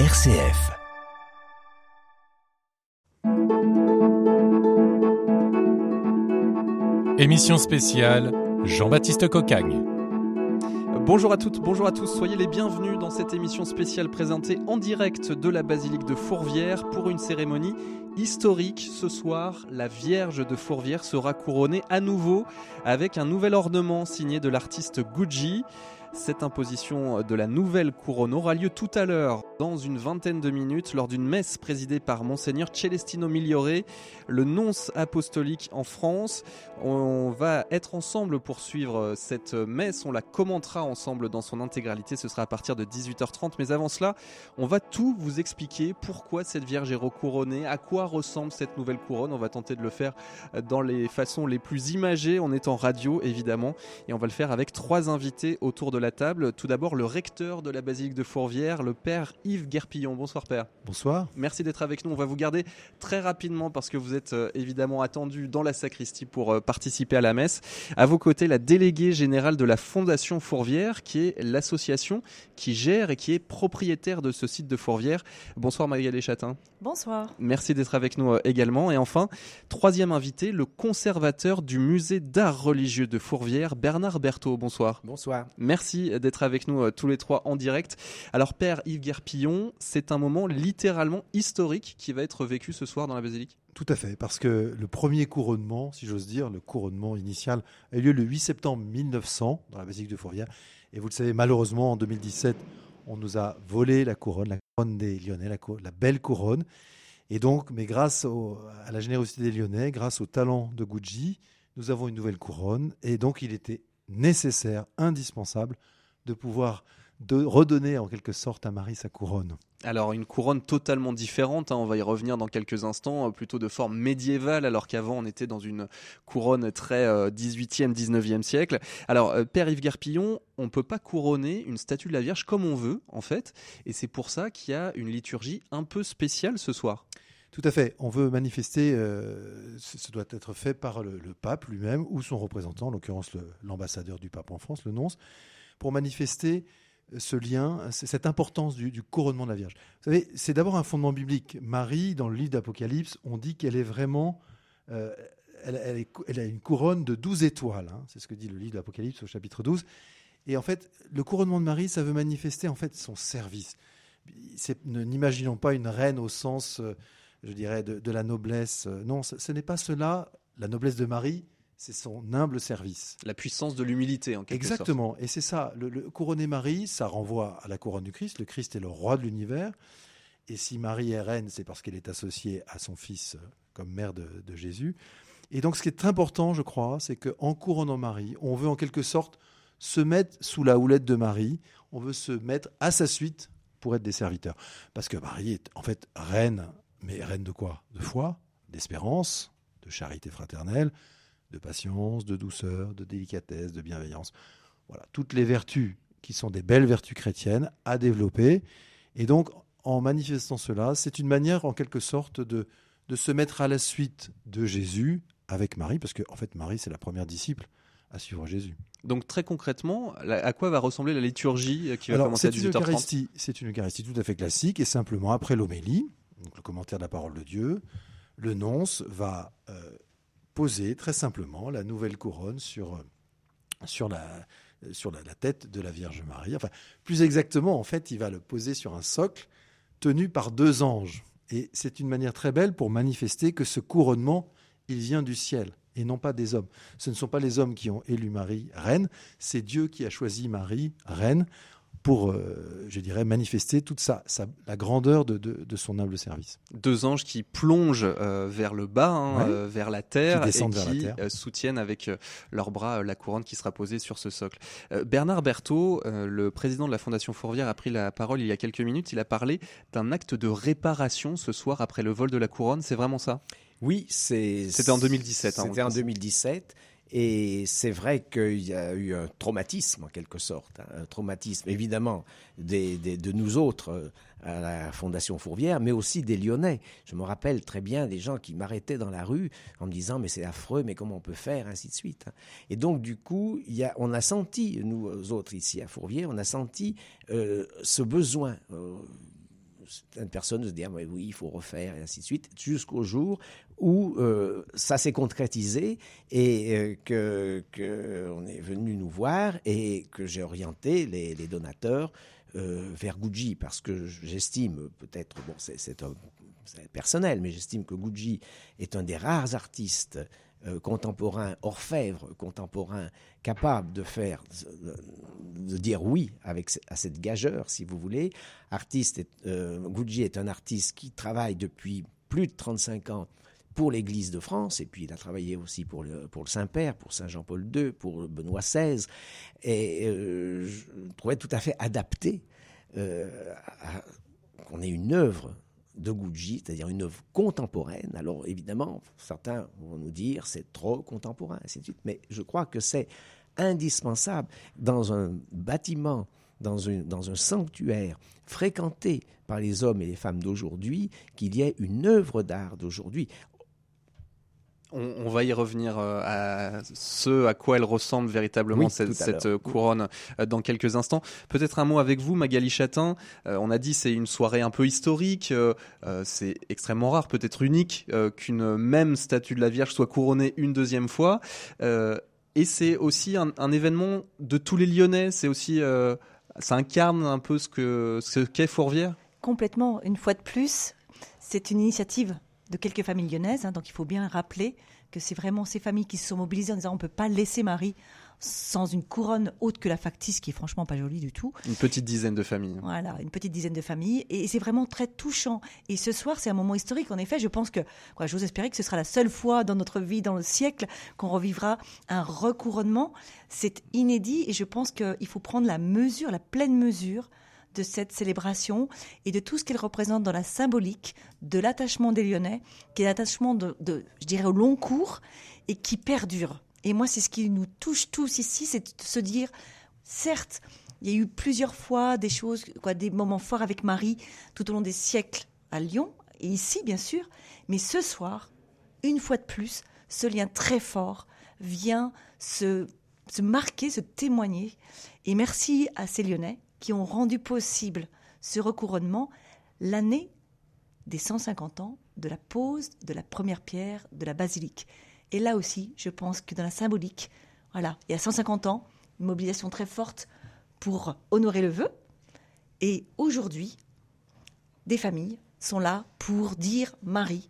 RCF. Émission spéciale Jean-Baptiste Cocagne. Bonjour à toutes, bonjour à tous, soyez les bienvenus dans cette émission spéciale présentée en direct de la basilique de Fourvière pour une cérémonie historique. Ce soir, la Vierge de Fourvière sera couronnée à nouveau avec un nouvel ornement signé de l'artiste Gucci. Cette imposition de la nouvelle couronne aura lieu tout à l'heure, dans une vingtaine de minutes, lors d'une messe présidée par Monseigneur Celestino Migliore, le nonce apostolique en France. On va être ensemble pour suivre cette messe. On la commentera ensemble dans son intégralité. Ce sera à partir de 18h30. Mais avant cela, on va tout vous expliquer pourquoi cette Vierge est recouronnée, à quoi ressemble cette nouvelle couronne. On va tenter de le faire dans les façons les plus imagées. On est en radio, évidemment. Et on va le faire avec trois invités autour de la table. Tout d'abord, le recteur de la basilique de Fourvière, le père Yves Guerpillon. Bonsoir, père. Bonsoir. Merci d'être avec nous. On va vous garder très rapidement parce que vous êtes euh, évidemment attendu dans la sacristie pour euh, participer à la messe. À vos côtés, la déléguée générale de la Fondation Fourvière, qui est l'association qui gère et qui est propriétaire de ce site de Fourvière. Bonsoir, Magali Chatin. Bonsoir. Merci d'être avec nous euh, également. Et enfin, troisième invité, le conservateur du musée d'art religieux de Fourvière, Bernard Berthaud. Bonsoir. Bonsoir. Merci d'être avec nous euh, tous les trois en direct. Alors, Père Yves Guerpillon, c'est un moment littéralement historique qui va être vécu ce soir dans la basilique Tout à fait, parce que le premier couronnement, si j'ose dire, le couronnement initial, a eu lieu le 8 septembre 1900 dans la basilique de Fourvière. Et vous le savez, malheureusement, en 2017, on nous a volé la couronne, la couronne des Lyonnais, la, belle couronne. Et donc, mais grâce à la générosité des Lyonnais, grâce au talent de Gucci, nous avons une nouvelle couronne. Et donc, il était nécessaire, indispensable, de pouvoir de redonner en quelque sorte à Marie sa couronne. Alors une couronne totalement différente, hein, on va y revenir dans quelques instants, euh, plutôt de forme médiévale, alors qu'avant on était dans une couronne très euh, 18e, 19e siècle. Alors euh, Père Yves Garpillon, on ne peut pas couronner une statue de la Vierge comme on veut en fait, et c'est pour ça qu'il y a une liturgie un peu spéciale ce soir. Tout à fait. On veut manifester, euh, ce doit être fait par le, pape lui-même ou son représentant, en l'occurrence l'ambassadeur du pape en France, le nonce, pour manifester ce lien, cette importance du, couronnement de la Vierge. Vous savez, c'est d'abord un fondement biblique. Marie, dans le livre d'Apocalypse, on dit qu'elle est vraiment... Euh, elle, a une couronne de 12 étoiles. Hein, c'est ce que dit le livre d'Apocalypse au chapitre 12. Et en fait, le couronnement de Marie, ça veut manifester en fait son service. N'imaginons pas une reine au sens, euh, je dirais, de, de la noblesse. Non, ce, ce n'est pas cela. La noblesse de Marie, c'est son humble service. La puissance de l'humilité, en quelque Exactement. sorte. Et c'est ça. Le, le, couronner Marie, ça renvoie à la couronne du Christ. Le Christ est le roi de l'univers. Et si Marie est reine, c'est parce qu'elle est associée à son fils comme mère de, de, Jésus. Et donc, ce qui est important, je crois, c'est qu'en couronnant Marie, on veut en quelque sorte se mettre sous la houlette de Marie. On veut se mettre à sa suite pour être des serviteurs. Parce que Marie est en fait reine, mais reine de quoi? De foi, d'espérance, de charité fraternelle, de patience, de douceur, de délicatesse, de bienveillance. Voilà, toutes les vertus qui sont des belles vertus chrétiennes à développer. Et donc, en manifestant cela, c'est une manière, en quelque sorte, de, de se mettre à la suite de Jésus avec Marie, parce que, en fait, Marie, c'est la première disciple à suivre Jésus. Donc, très concrètement, à quoi va ressembler la liturgie qui va Alors, commencer à 18h30 C'est une Eucharistie tout à fait classique, et simplement, après l'homélie, le commentaire de la parole de Dieu, le nonce va euh, poser très simplement la nouvelle couronne sur, sur, la, sur la, la, tête de la Vierge Marie. Enfin, plus exactement, en fait, il va le poser sur un socle tenu par deux anges. Et c'est une manière très belle pour manifester que ce couronnement, il vient du ciel et non pas des hommes. Ce ne sont pas les hommes qui ont élu Marie reine, c'est Dieu qui a choisi Marie reine pour, euh, je dirais, manifester toute sa, sa la grandeur de, de, de, son humble service. Deux anges qui plongent euh, vers le bas, hein, ouais. euh, vers la terre, qui et qui terre. Euh, soutiennent avec euh, leurs bras la couronne qui sera posée sur ce socle. Bernard Berthaud, le président de la Fondation Fourvière, a pris la parole il y a quelques minutes. Il a parlé d'un acte de réparation ce soir après le vol de la couronne. C'est vraiment ça? Oui, c'est. C'était en 2017. C'était hein, en 2017. Et c'est vrai qu'il y a eu un traumatisme, en quelque sorte, hein, un traumatisme évidemment des, de nous autres euh, à la Fondation Fourvière, mais aussi des Lyonnais. Je me rappelle très bien des gens qui m'arrêtaient dans la rue en me disant mais c'est affreux, mais comment on peut faire, ainsi de suite. Et donc du coup, on a senti, nous autres ici à Fourvière, on a senti euh, ce besoin. Euh, certaines personnes se disent ah, oui, il faut refaire, et ainsi de suite, jusqu'au jour où euh, ça s'est concrétisé et euh, que qu'on est venu nous voir et que j'ai orienté les, les donateurs euh, vers Gucci. Parce que j'estime peut-être, bon, c'est personnel, mais j'estime que Gucci est un des rares artistes euh, contemporain, orfèvre contemporain, capable de faire, de dire oui avec, à cette gageure, si vous voulez. Artiste, euh, est un artiste qui travaille depuis plus de 35 ans pour l'Église de France, et puis il a travaillé aussi pour le, pour le Saint-Père, pour Saint Jean-Paul II, pour Benoît XVI, et euh, je trouvais tout à fait adapté qu'on ait une œuvre de Gucci, c'est-à-dire une œuvre contemporaine. Alors évidemment, certains vont nous dire c'est trop contemporain, ainsi mais je crois que c'est indispensable dans un bâtiment, dans, dans un sanctuaire fréquenté par les hommes et les femmes d'aujourd'hui, qu'il y ait une œuvre d'art d'aujourd'hui on, va y revenir euh, à ce à quoi elle ressemble véritablement cette, euh, couronne euh, dans quelques instants. Peut-être un mot avec vous, Magali Chatin. on a dit c'est une soirée un peu historique. c'est extrêmement rare, peut-être unique, qu'une même statue de la Vierge soit couronnée une deuxième fois. et c'est aussi un, événement de tous les Lyonnais. C'est aussi, ça incarne un peu ce que ce qu'est Fourvière? Complètement. Une fois de plus, c'est une initiative de quelques familles lyonnaises. Hein, donc il faut bien rappeler que c'est vraiment ces familles qui se sont mobilisées en disant on ne peut pas laisser Marie sans une couronne haute que la factice, qui est franchement pas jolie du tout. Une petite dizaine de familles. Voilà, une petite dizaine de familles. Et c'est vraiment très touchant. Et ce soir, c'est un moment historique. En effet, je pense que, quoi, j'ose espérer que ce sera la seule fois dans notre vie, dans le siècle, qu'on revivra un recouronnement. C'est inédit et je pense qu'il faut prendre la mesure, la pleine mesure de cette célébration et de tout ce qu'elle représente dans la symbolique de l'attachement des Lyonnais, qui est l'attachement de, je dirais, au long cours et qui perdure. Et moi, c'est ce qui nous touche tous ici, c'est de se dire, certes, il y a eu plusieurs fois des choses, quoi, des moments forts avec Marie tout au long des siècles à Lyon et ici, bien sûr, mais ce soir, une fois de plus, ce lien très fort vient se, se marquer, se témoigner. Et merci à ces Lyonnais qui ont rendu possible ce recouronnement l'année des 150 ans de la pose de la première pierre de la basilique. Et là aussi, je pense que dans la symbolique, voilà, il y a 150 ans, une mobilisation très forte pour honorer le vœu. Et aujourd'hui, des familles sont là pour dire Marie,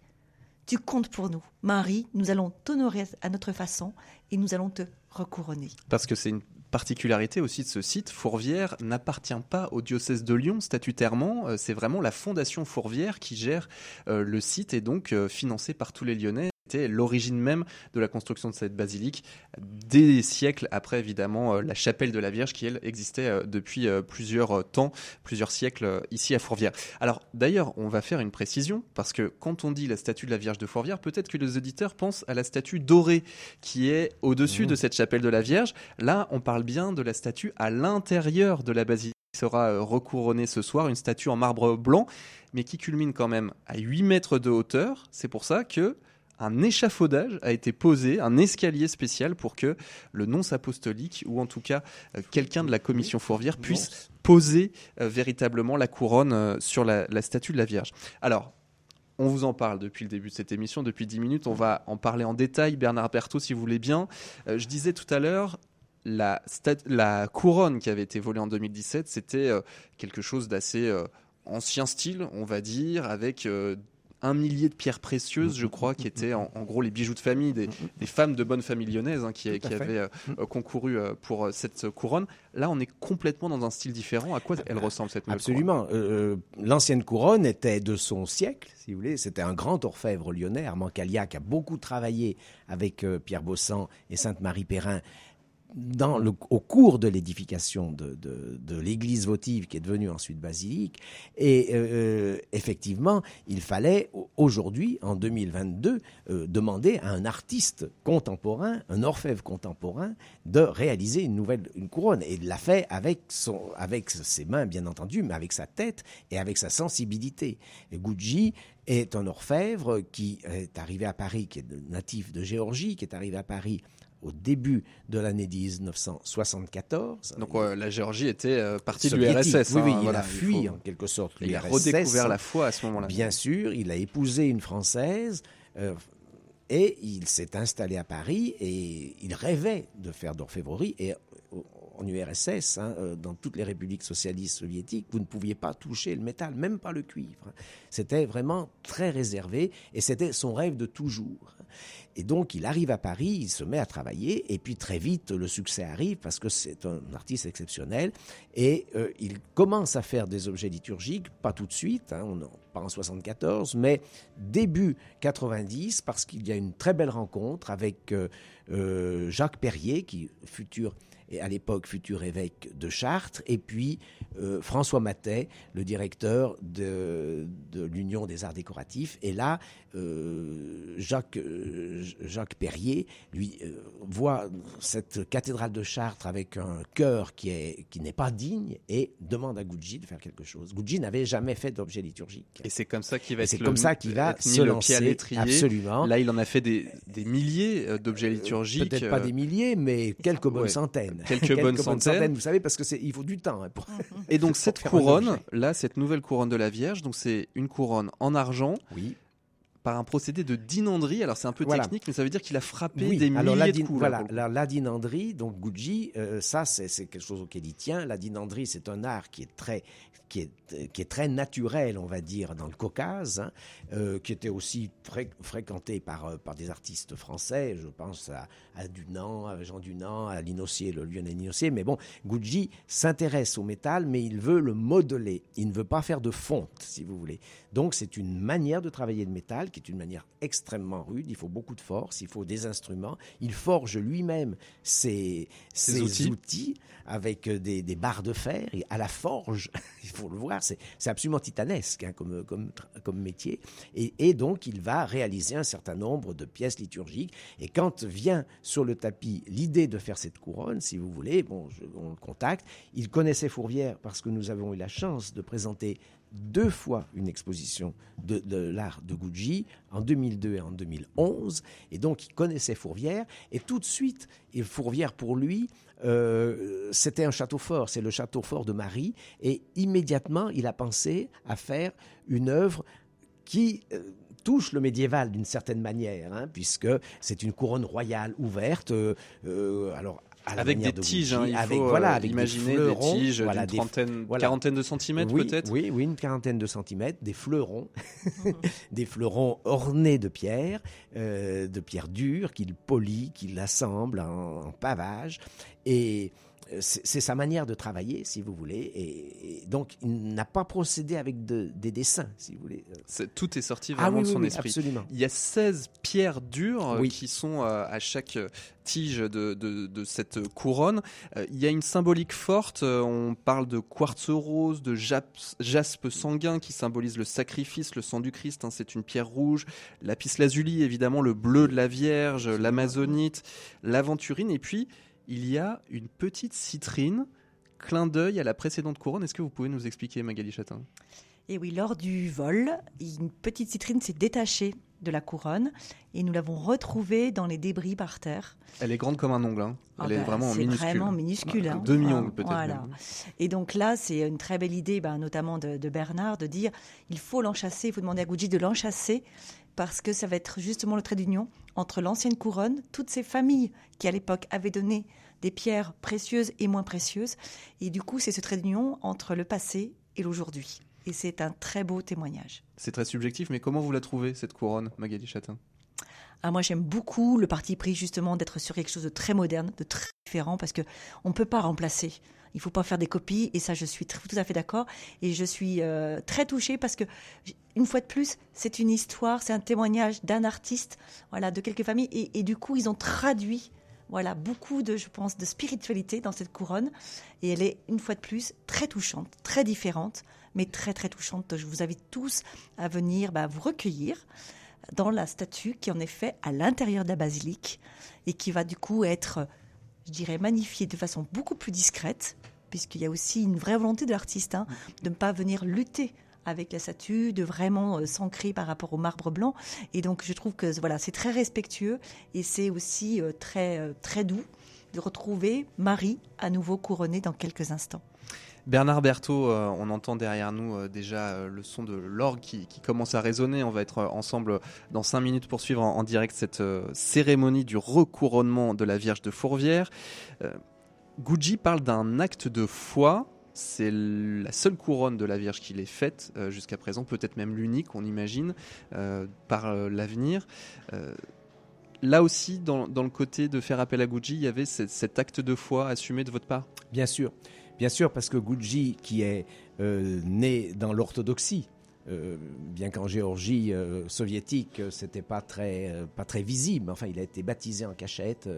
tu comptes pour nous. Marie, nous allons t'honorer à notre façon et nous allons te recouronner. Parce que c'est une particularité aussi de ce site, Fourvière n'appartient pas au diocèse de Lyon statutairement, euh, c'est vraiment la fondation Fourvière qui gère euh, le site et donc euh, financé par tous les Lyonnais l'origine même de la construction de cette basilique, des siècles après évidemment la chapelle de la Vierge qui elle existait depuis plusieurs temps, plusieurs siècles ici à Fourvière. Alors d'ailleurs, on va faire une précision parce que quand on dit la statue de la Vierge de Fourvière, peut-être que les auditeurs pensent à la statue dorée qui est au-dessus mmh. de cette chapelle de la Vierge. Là, on parle bien de la statue à l'intérieur de la basilique qui sera recouronnée ce soir, une statue en marbre blanc, mais qui culmine quand même à 8 mètres de hauteur. C'est pour ça que un échafaudage a été posé, un escalier spécial pour que le nonce apostolique, ou en tout cas euh, quelqu'un de la commission Fourvière, puisse poser euh, véritablement la couronne euh, sur la, statue de la Vierge. Alors, on vous en parle depuis le début de cette émission, depuis 10 minutes. On va en parler en détail. Bernard Berthaud, si vous voulez bien. je disais tout à l'heure, la, la, couronne qui avait été volée en 2017, c'était quelque chose d'assez ancien style, on va dire, avec un millier de pierres précieuses, je crois, qui étaient en, gros les bijoux de famille des, femmes de bonne famille lyonnaise hein, qui, avaient euh, euh, concouru euh, pour cette couronne. Là, on est complètement dans un style différent. À quoi elle ressemble cette nouvelle Absolument. L'ancienne couronne était de son siècle, si vous voulez. C'était un grand orfèvre lyonnais, Armand Caliac, qui a beaucoup travaillé avec Pierre Bossan et Sainte-Marie Perrin dans le, au cours de l'édification de, l'église votive qui est devenue ensuite basilique. Et euh, euh effectivement, il fallait aujourd'hui, en 2022, euh, demander à un artiste contemporain, un orfèvre contemporain, de réaliser une nouvelle couronne. Et il l'a fait avec ses mains, bien entendu, mais avec sa tête et avec sa sensibilité. Et Gucci est un orfèvre qui est arrivé à Paris, qui est natif de Géorgie, qui est arrivé à Paris au début de l'année 1974. Donc euh, la Géorgie était euh, partie de l'URSS. Oui, oui, hein, il voilà, a fui faut- en quelque sorte Il a redécouvert la foi à ce moment-là. Bien sûr, il a épousé une Française euh, et il s'est installé à Paris et il rêvait de faire d'orfèvrerie. Et en URSS, hein, euh, dans toutes les républiques socialistes soviétiques, vous ne pouviez pas toucher le métal, même pas le cuivre. C'était vraiment très réservé et c'était son rêve de toujours. Et donc, il arrive à Paris, il se met à travailler, et puis très vite, le succès arrive parce que c'est un artiste exceptionnel. Et euh, il commence à faire des objets liturgiques, pas tout de suite, hein, on pas en 74, mais début 90, parce qu'il y a une très belle rencontre avec euh, Jacques Perrier, qui futur à l'époque futur évêque de Chartres, et puis euh, François Matet, le directeur de, de l'Union des arts décoratifs. Et là, euh, Jacques, euh, Jacques Perrier, lui, euh, voit cette cathédrale de Chartres avec un chœur qui est qui n'est pas digne et demande à Gucci de faire quelque chose. Gucci n'avait jamais fait d'objet liturgique. Et c'est comme ça qu'il va Et être c'est le- comme ça qu'il va se le pied lancer à absolument. Là, il en a fait des, des milliers d'objets liturgiques. Peut-être pas des milliers, mais quelques bonnes ouais, centaines. Quelques bonnes centaines. Vous savez, parce que c'est, il faut du temps. hein, pour- Et donc cette couronne, là, cette nouvelle couronne de la Vierge, donc c'est une couronne en argent Oui. Par un procédé de dinanderie. Alors c'est un peu Voilà. technique, mais ça veut dire qu'il a frappé Oui, des alors la, milliers de coups. là, voilà, la, la dinanderie, donc Gucci, euh, ça c'est, quelque chose auquel il tient. La dinanderie, c'est un art qui est très, qui est, qui est très naturel, on va dire, dans le Caucase, hein, euh, qui était aussi fré- fréquenté par, euh, par des artistes français. Je pense à, à Dunant, à Jean Dunant, à Linossier, le Lyonnais Linossier. Mais bon, Gucci s'intéresse au métal, mais il veut le modeler. Il ne veut pas faire de fonte, si vous voulez. Donc c'est une manière de travailler le métal qui est une manière extrêmement rude. Il faut beaucoup de force, il faut des instruments. Il forge lui-même ses, outils. outils. avec euh, des, des barres de fer et à la forge. il faut le voir, c'est absolument titanesque hein, comme, comme, tra- comme métier. Et, et donc il va réaliser un certain nombre de pièces liturgiques. Et quand vient sur le tapis l'idée de faire cette couronne, si vous voulez, bon, je- on le contacte. Il connaissait Fourvière parce que nous avons eu la chance de présenter deux fois une exposition de, l'art de Gucci en 2002 et en 2011. Et donc, il connaissait Fourvière. Et tout de suite, et Fourvière, pour lui, euh, c'était un château fort. C'est le château fort de Marie. Et immédiatement, il a pensé à faire une œuvre qui euh, touche le médiéval d'une certaine manière, hein, puisque c'est une couronne royale ouverte. euh, alors, à la Avec des de tiges, hein, il avec, faut voilà, avec imaginer des, fleurons, tiges voilà, d'une trentaine, voilà. quarantaine de centimètres oui, peut-être. Oui, oui, une quarantaine de centimètres, des fleurons, des fleurons ornés de pierre, euh, de pierre dure qu'il polit, qu'il assemble en, en pavage. Et euh, c'est sa manière de travailler, si vous voulez. Et, et donc, il n'a pas procédé avec de- des dessins, si vous voulez. C'est- Tout est sorti Ah vraiment oui, de son oui, esprit. absolument. Il y a 16 pierres dures euh, Oui. qui sont euh, à chaque euh, tige de, de- de cette couronne. Euh, il y a une symbolique forte. euh, on parle de quartz rose, de japs- jaspe sanguin qui symbolise le sacrifice, le sang du Christ. hein, c'est une pierre rouge. Lapis lazuli, évidemment, le bleu de la Vierge, l'amazonite, l'aventurine. Et puis, il y a une petite citrine. Clin d'œil à la précédente couronne. Est-ce que vous pouvez nous expliquer, Magali Chatin? Et oui, lors du vol, une petite citrine s'est détachée de la couronne et nous l'avons retrouvée dans les débris par terre. Elle est grande comme un ongle. hein. Ah Elle est ben, vraiment c'est minuscule. vraiment minuscule. hein. Demi-ongle peut-être. Voilà. Et donc là, c'est une très belle idée, ben, notamment de, de Bernard, de dire il faut l'enchasser, il faut demander à Gucci de l'enchasser parce que ça va être justement le trait d'union entre l'ancienne couronne, toutes ces familles qui à l'époque avaient donné des pierres précieuses et moins précieuses. Et du coup, c'est ce trait d'union entre le passé et l'aujourd'hui. Et c'est un très beau témoignage. C'est très subjectif, mais comment vous la trouvez, cette couronne, Magali Chatin? Ah, moi, j'aime beaucoup le parti pris justement d'être sur quelque chose de très moderne, de très différent, parce que on ne peut pas remplacer. Il faut pas faire des copies, et ça, je suis tout à fait d'accord. Et je suis euh, très touchée parce que, une fois de plus, c'est une histoire, c'est un témoignage d'un artiste, voilà, de quelques familles, et, et du coup, ils ont traduit, voilà, beaucoup de, je pense, de spiritualité dans cette couronne, et elle est une fois de plus très touchante, très différente, mais très très touchante. Je vous invite tous à venir bah, vous recueillir dans la statue qui en est faite à l'intérieur de la basilique et qui va du coup être, je dirais, magnifiée de façon beaucoup plus discrète, puisqu'il y a aussi une vraie volonté de l'artiste hein, de ne pas venir lutter avec la statue, de vraiment euh, s'ancrer par rapport au marbre blanc. Et donc je trouve que voilà, c'est très respectueux et c'est aussi euh, très, euh, très doux de retrouver Marie à nouveau couronnée dans quelques instants. Bernard Berthaud, euh, on entend derrière nous euh, déjà euh, le son de l'orgue qui, commence à résonner. On va être ensemble dans cinq minutes pour suivre en, direct cette cérémonie du recouronnement de la Vierge de Fourvière. Gucci parle d'un acte de foi. C'est la seule couronne de la Vierge qu'il ait faite jusqu'à présent, peut-être même l'unique, on imagine, par l'avenir. Là aussi, dans, le côté de faire appel à Gucci, il y avait cet acte de foi assumé de votre part? Bien sûr, bien sûr, parce que Gucci, qui est euh, né dans l'orthodoxie, euh, bien qu'en Géorgie euh, soviétique, c'était pas très, pas très visible. Enfin, il a été baptisé en cachette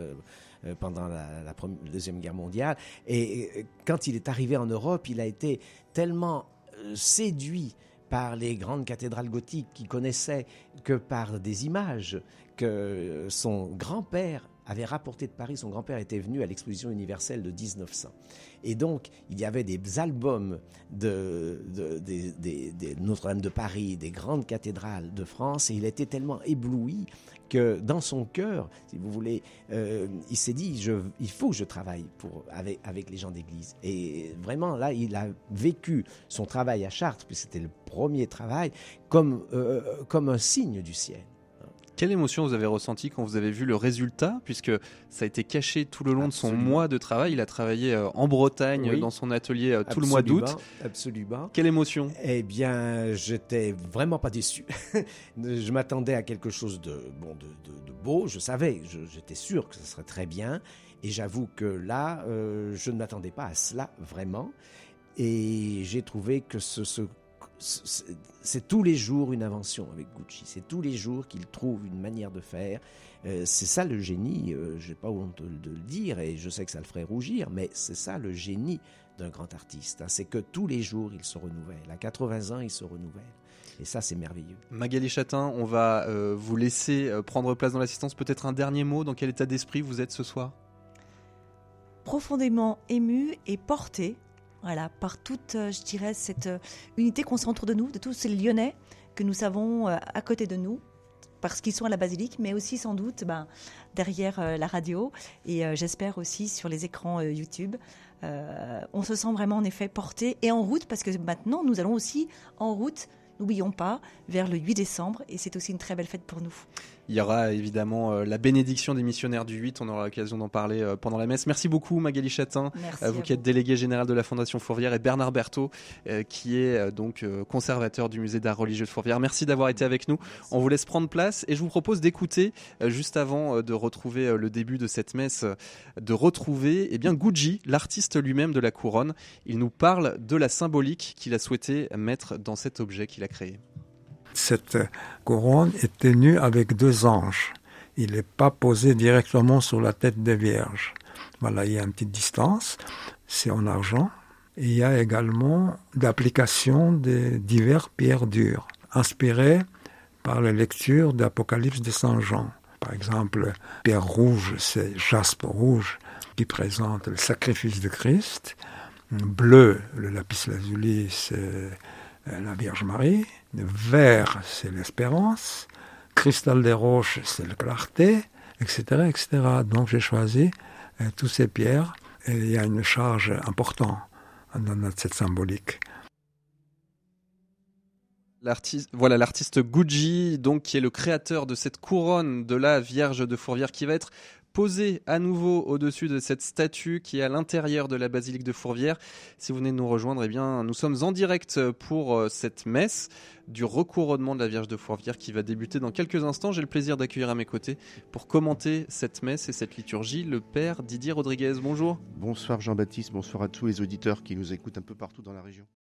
pendant la, deuxième guerre mondiale. Et quand il est arrivé en Europe, il a été tellement séduit par les grandes cathédrales gothiques qu'il connaissait que par des images que son grand-père avait rapporté de Paris. Son grand-père était venu à l'exposition universelle de 1900. Et donc, il y avait des albums de, Notre-Dame de Paris, des grandes cathédrales de France, et il était tellement ébloui que dans son cœur, si vous voulez, euh, il s'est dit, il faut que je travaille pour, avec, les gens d'église. Et vraiment, là, il a vécu son travail à Chartres, puis c'était le premier travail, comme, euh, comme un signe du ciel. Quelle émotion vous avez ressenti quand vous avez vu le résultat, puisque ça a été caché tout le long de son mois de travail? Il a travaillé euh, en Bretagne, Oui. dans son atelier euh, tout le mois d'août. Absolument. Quelle émotion? Eh bien, j'étais vraiment pas déçu. je m'attendais à quelque chose de bon, de, de- de beau. Je savais, j'étais sûr que ce serait très bien. Et j'avoue que là, euh, je ne m'attendais pas à cela vraiment. Et j'ai trouvé que ce- c'est tous les jours une invention avec Gucci. C'est tous les jours qu'il trouve une manière de faire. Euh, c'est ça le génie. Euh, j'ai pas honte de, de le dire et je sais que ça le ferait rougir, mais c'est ça le génie d'un grand artiste. hein. C'est que tous les jours il se renouvelle. À 80 ans, il se renouvelle. Et ça, c'est merveilleux. Magali Chatin, on va euh, vous laisser euh, prendre place dans l'assistance. Peut-être un dernier mot. Dans quel état d'esprit vous êtes ce soir? Profondément ému et porté voilà, par toute, euh, je dirais, cette euh, unité qu'on sent autour de nous, de tous ces Lyonnais que nous savons euh, à côté de nous, parce qu'ils sont à la basilique, mais aussi sans doute ben, derrière la radio et j'espère aussi sur les écrans YouTube. On se sent vraiment en effet porté et en route, parce que maintenant nous allons aussi en route, n'oublions pas, vers le 8 décembre et c'est aussi une très belle fête pour nous. Il y aura évidemment euh, la bénédiction des missionnaires du 8. On aura l'occasion d'en parler euh, pendant la messe. Merci beaucoup Magali Chatin. Euh, vous qui êtes délégué général de la Fondation Fourvière et Bernard Berthaud euh, qui est donc conservateur du musée d'art religieux de Fourvière. Merci d'avoir été avec nous. On vous laisse prendre place et je vous propose d'écouter juste avant de retrouver le début de cette messe, de retrouver eh bien Gucci, l'artiste lui-même de la couronne. Il nous parle de la symbolique qu'il a souhaité mettre dans cet objet qu'il a créé. Cette couronne est tenue avec deux anges. Il n'est pas posé directement sur la tête des vierges. Voilà, il y a une petite distance, c'est en argent. Il y a également d'application de diverses pierres dures, inspirées par la lecture d'Apocalypse de Saint Jean. Par exemple, pierre rouge, c'est jaspe rouge qui présente le sacrifice de Christ. Bleu, le lapis lazuli, c'est la Vierge Marie. Vert, c'est l'espérance. Cristal des roches, c'est la clarté, etc., etc. Donc j'ai choisi euh, toutes ces pierres et il y a une charge importante dans cette symbolique. L'artiste, voilà l'artiste Gucci, donc qui est le créateur de cette couronne de la Vierge de Fourvière, qui va être posée à nouveau au-dessus de cette statue qui est à l'intérieur de la basilique de Fourvière. Si vous venez de nous rejoindre, eh bien, nous sommes en direct pour euh, cette messe du recouronnement de la Vierge de Fourvière qui va débuter dans quelques instants. J'ai le plaisir d'accueillir à mes côtés pour commenter cette messe et cette liturgie le père Didier Rodriguez. Bonjour. Bonsoir Jean-Baptiste, bonsoir à tous les auditeurs qui nous écoutent un peu partout dans la région.